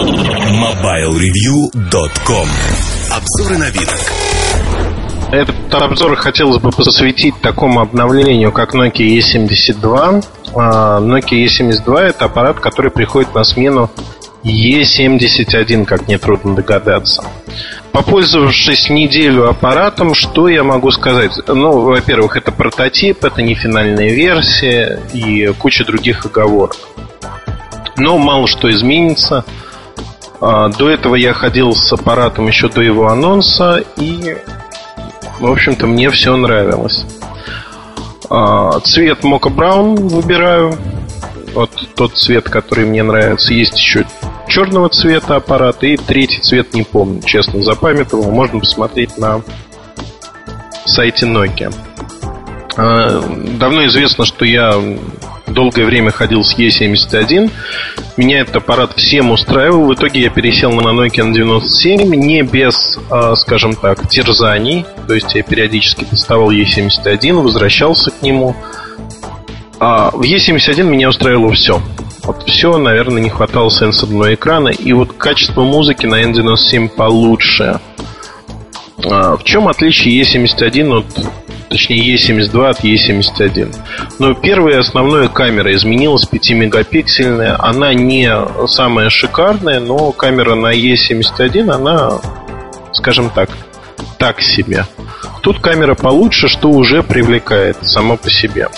MobileReview.com Обзоры новинок этот обзор хотелось бы посвятить такому обновлению, как Nokia E72. А, Nokia E72 это аппарат, который приходит на смену E71, как нетрудно догадаться. Попользовавшись неделю аппаратом, что я могу сказать? Ну, во-первых, это прототип, это не финальная версия и куча других оговорок. Но мало что изменится. А, до этого я ходил с аппаратом еще до его анонса, и в общем-то, мне все нравилось. А, цвет Мока Браун выбираю. Вот тот цвет, который мне нравится. Есть еще черного цвета аппарат и третий цвет не помню, честно запамятовал. Можно посмотреть на сайте Nokia. А, давно известно, что я долгое время ходил с E71. Меня этот аппарат всем устраивал. В итоге я пересел на Nokia N97 не без, а, скажем так, терзаний. То есть я периодически доставал E71, возвращался к нему. А в E71 меня устраивало все. Вот все, наверное, не хватало сенсорного экрана. И вот качество музыки на N97 получше. А, в чем отличие E71 от точнее E72 от E71. Но первая основная камера изменилась 5-мегапиксельная. Она не самая шикарная, но камера на E71, она, скажем так, так себе. Тут камера получше, что уже привлекает само по себе.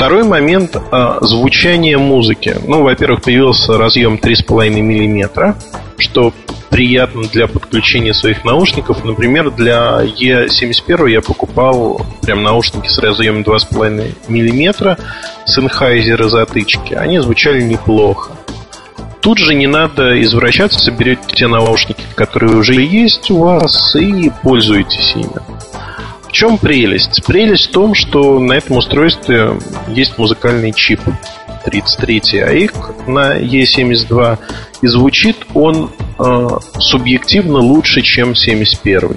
Второй момент а, звучание музыки. Ну, во-первых, появился разъем 3,5 мм, что приятно для подключения своих наушников. Например, для E71 я покупал прям наушники с разъемом 2,5 мм Sennheiser затычки. Они звучали неплохо. Тут же не надо извращаться, берете те наушники, которые уже есть у вас, и пользуетесь ими. В чем прелесть? Прелесть в том, что на этом устройстве есть музыкальный чип 33 AIC на E72, и звучит он э, субъективно лучше, чем 71.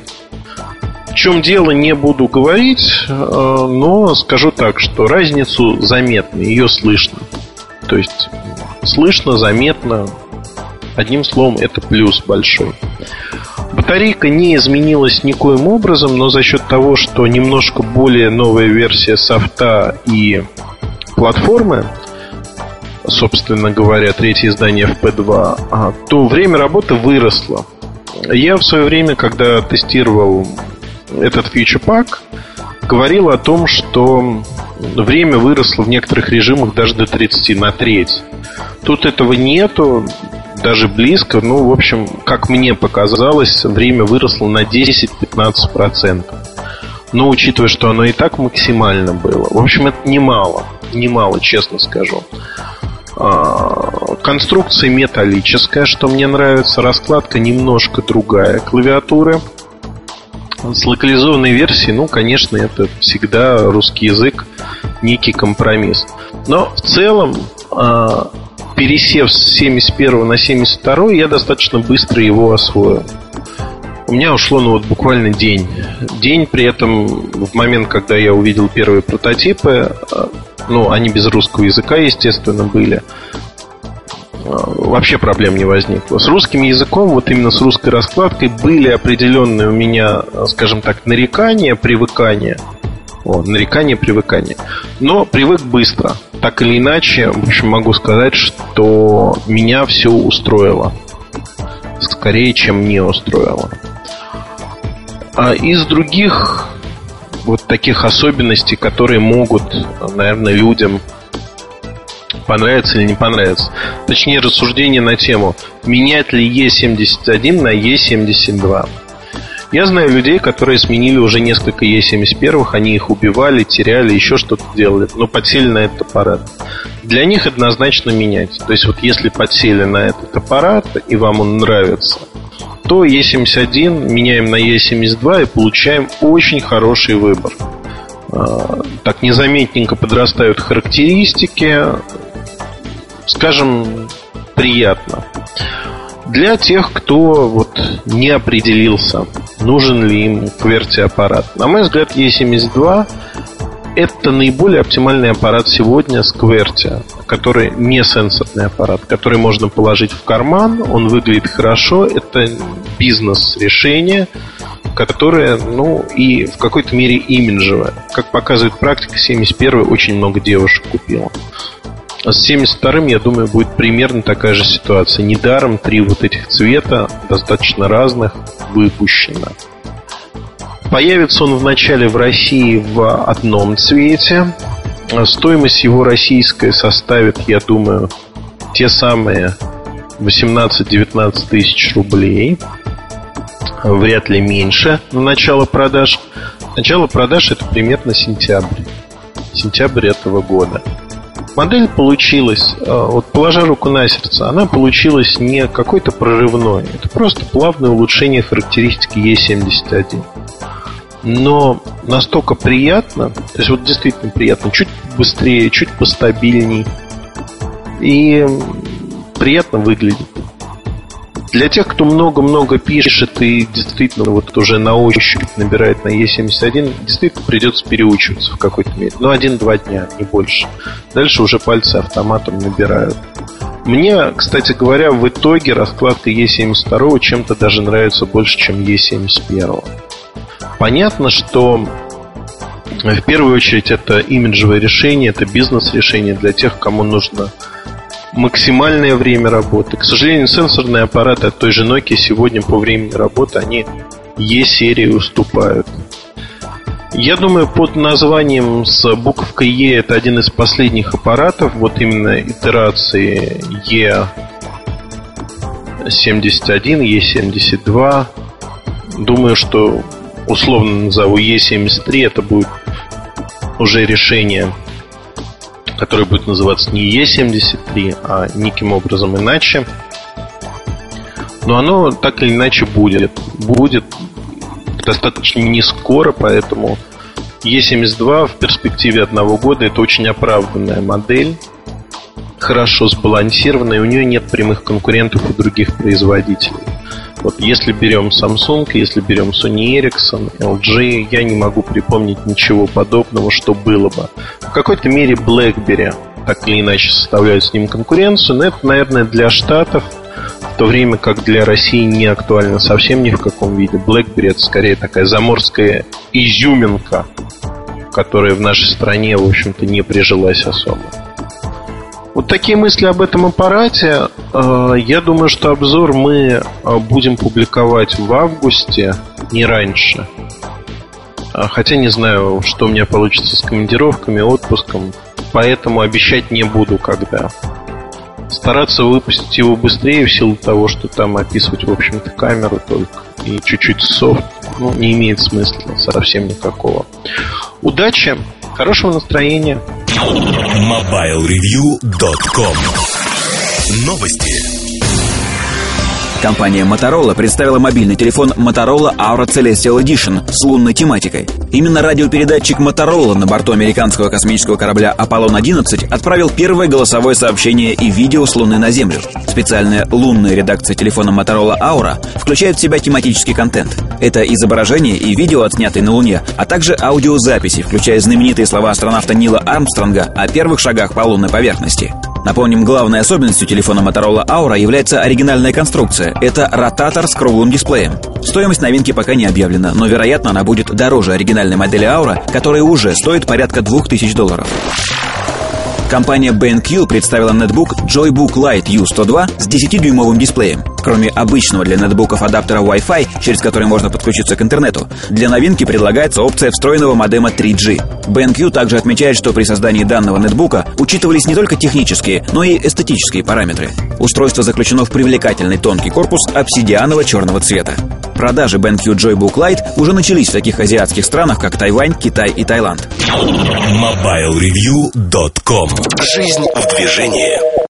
В чем дело, не буду говорить, э, но скажу так, что разницу заметно, ее слышно. То есть слышно, заметно. Одним словом, это плюс большой. Батарейка не изменилась никоим образом, но за счет того, что немножко более новая версия софта и платформы, собственно говоря, третье издание FP2, а, то время работы выросло. Я в свое время, когда тестировал этот фьючер пак, говорил о том, что время выросло в некоторых режимах даже до 30 на треть. Тут этого нету даже близко. Ну, в общем, как мне показалось, время выросло на 10-15%. Но учитывая, что оно и так максимально было, в общем, это немало. Немало, честно скажу. А, конструкция металлическая, что мне нравится. Раскладка немножко другая клавиатуры. С локализованной версией, ну, конечно, это всегда русский язык, некий компромисс. Но в целом а, пересев с 71 на 72, я достаточно быстро его освоил. У меня ушло ну вот буквально день. День при этом в момент, когда я увидел первые прототипы, э, ну, они без русского языка, естественно, были, э, вообще проблем не возникло. С русским языком, вот именно с русской раскладкой, были определенные у меня, скажем так, нарекания, привыкания. О, нарекания, привыкания. Но привык быстро так или иначе, в общем, могу сказать, что меня все устроило. Скорее, чем не устроило. А из других вот таких особенностей, которые могут, наверное, людям понравиться или не понравиться. Точнее, рассуждение на тему, менять ли E71 на E72. Я знаю людей, которые сменили уже несколько Е-71, они их убивали, теряли, еще что-то делали, но подсели на этот аппарат. Для них однозначно менять. То есть вот если подсели на этот аппарат и вам он нравится, то Е71 меняем на Е72 и получаем очень хороший выбор. А, так незаметненько подрастают характеристики, скажем, приятно. Для тех, кто вот не определился, нужен ли им QWERTY аппарат. На мой взгляд, E72 это наиболее оптимальный аппарат сегодня QWERTY, который не сенсорный аппарат, который можно положить в карман, он выглядит хорошо, это бизнес-решение, которое, ну, и в какой-то мере имиджевое. Как показывает практика, 71 очень много девушек купила. С 72-м, я думаю, будет примерно такая же ситуация. Недаром три вот этих цвета, достаточно разных, выпущено. Появится он вначале в России в одном цвете. Стоимость его российская составит, я думаю, те самые 18-19 тысяч рублей. Вряд ли меньше на начало продаж. Начало продаж это примерно сентябрь. Сентябрь этого года. Модель получилась, э, вот положа руку на сердце, она получилась не какой-то прорывной. Это просто плавное улучшение характеристики E71 но настолько приятно, то есть вот действительно приятно, чуть быстрее, чуть постабильней и приятно выглядит. Для тех, кто много-много пишет и действительно вот уже на ощупь набирает на E71, действительно придется переучиваться в какой-то мере. Ну, один-два дня, не больше. Дальше уже пальцы автоматом набирают. Мне, кстати говоря, в итоге раскладка E72 чем-то даже нравится больше, чем E71. Понятно, что в первую очередь это имиджевое решение, это бизнес-решение для тех, кому нужно максимальное время работы. К сожалению, сенсорные аппараты от той же Nokia сегодня по времени работы, они E-серии уступают. Я думаю, под названием с буковкой E это один из последних аппаратов, вот именно итерации E71, E72. Думаю, что условно назову E73, это будет уже решение, которое будет называться не E73, а неким образом иначе. Но оно так или иначе будет. Будет достаточно не скоро, поэтому E72 в перспективе одного года это очень оправданная модель, хорошо сбалансированная, и у нее нет прямых конкурентов у других производителей. Вот если берем Samsung, если берем Sony Ericsson, LG, я не могу припомнить ничего подобного, что было бы. В какой-то мере BlackBerry так или иначе составляют с ним конкуренцию, но это, наверное, для Штатов, в то время как для России не актуально совсем ни в каком виде. BlackBerry это скорее такая заморская изюминка, которая в нашей стране, в общем-то, не прижилась особо. Вот такие мысли об этом аппарате. Э, я думаю, что обзор мы э, будем публиковать в августе, не раньше. Э, хотя не знаю, что у меня получится с командировками, отпуском. Поэтому обещать не буду, когда. Стараться выпустить его быстрее в силу того, что там описывать, в общем-то, камеру только и чуть-чуть софт, ну, не имеет смысла совсем никакого. Удачи, хорошего настроения. MobileReview.com Новости. Компания Motorola представила мобильный телефон Motorola Aura Celestial Edition с лунной тематикой. Именно радиопередатчик Motorola на борту американского космического корабля Apollon-11 отправил первое голосовое сообщение и видео с Луны на Землю. Специальная лунная редакция телефона Motorola Aura включает в себя тематический контент. Это изображение и видео, отснятые на Луне, а также аудиозаписи, включая знаменитые слова астронавта Нила Армстронга о первых шагах по лунной поверхности. Напомним, главной особенностью телефона Motorola Aura является оригинальная конструкция. Это ротатор с круглым дисплеем. Стоимость новинки пока не объявлена, но, вероятно, она будет дороже оригинальной модели Aura, которая уже стоит порядка 2000 долларов. Компания BenQ представила нетбук Joybook Lite U102 с 10-дюймовым дисплеем. Кроме обычного для нетбуков адаптера Wi-Fi, через который можно подключиться к интернету, для новинки предлагается опция встроенного модема 3G. BenQ также отмечает, что при создании данного нетбука учитывались не только технические, но и эстетические параметры. Устройство заключено в привлекательный тонкий корпус обсидианового черного цвета. Продажи BenQ Joybook Lite уже начались в таких азиатских странах, как Тайвань, Китай и Таиланд. MobileReview.com Жизнь в движении.